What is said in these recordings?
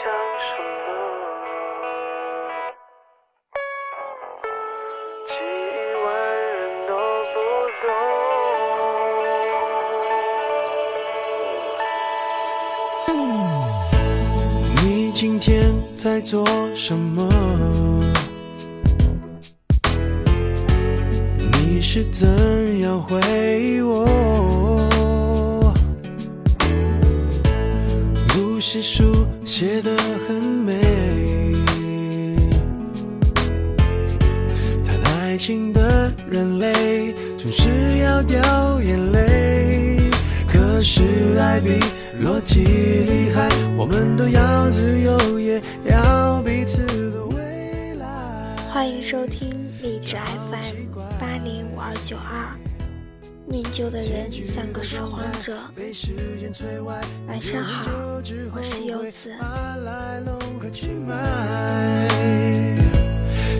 想什么几亿万人都不懂你今天在做什么？你是怎样回忆我？是书写得很美，谈爱情的人类总是要掉眼泪。可是爱比逻辑厉害，我们都要自由，也要彼此的未来。欢迎收听励志 FM 八零五二九二，念旧的人像个拾荒者。晚上好，我是柚子。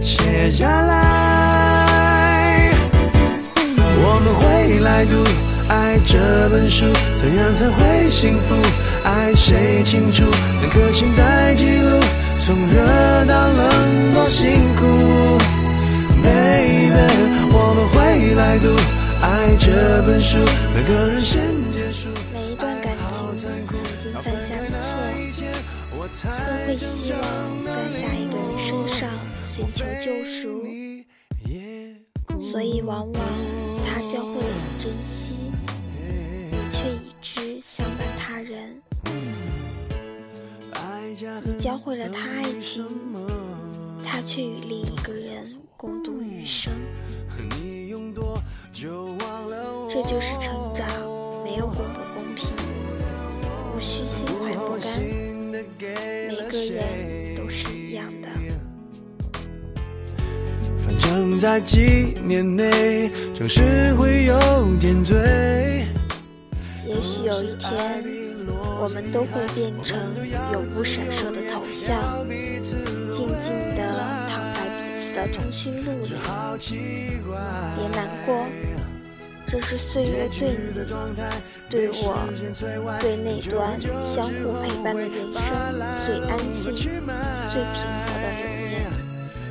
写下来，我们会来读《爱》这本书，怎样才会幸福？爱谁清楚？两颗心在记录，从热到冷多辛苦。这本书，每个人先结束。每一段感情曾经犯下的错，都会希望在下一个人身上寻求救赎，所以往往他教会了你珍惜，你却已知相伴他人。你教会了他爱情，他却与另一个人共度余生。这就是成长，没有公不公平，无需心怀不甘，每个人都是一样的。反正，在几年内，总是会有点醉。也许有一天，我们都会变成永不闪烁的头像，静静的躺在彼此的通讯录里。别难过，这是岁月对你、对我、对那段相互陪伴的人生最安静、最平和的留念。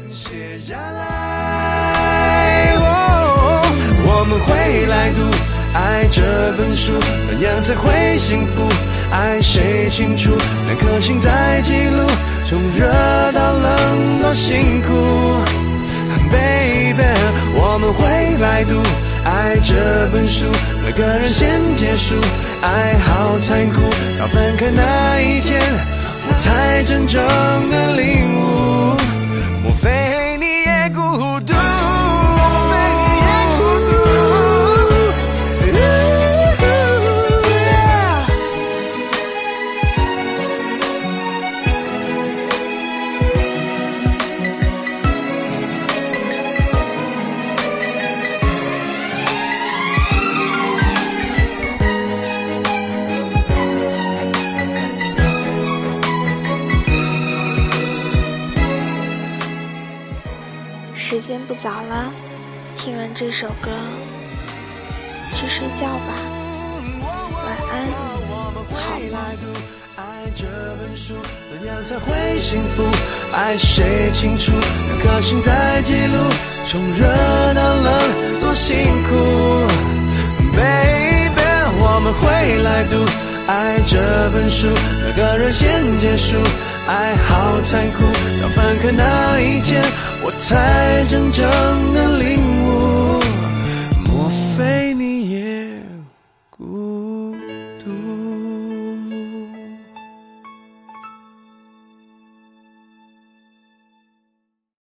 写下来，我们会来读《爱》这本书，怎样才会幸福？爱谁清楚？两颗心在记录，从热到冷多辛苦。Baby，我们会来读《爱》这本书，每个人先结束。爱好残酷，到分开那一天，我才真正的领悟。莫非间不早了，听完这首歌，去睡觉吧，晚安，好梦。爱这本书，怎样才会幸福？爱谁清楚？两颗心在记录，从热到冷多辛苦。Baby，我们会来读《爱这本书，每个人先结束。爱好残酷，要分开那一天，我才真正的领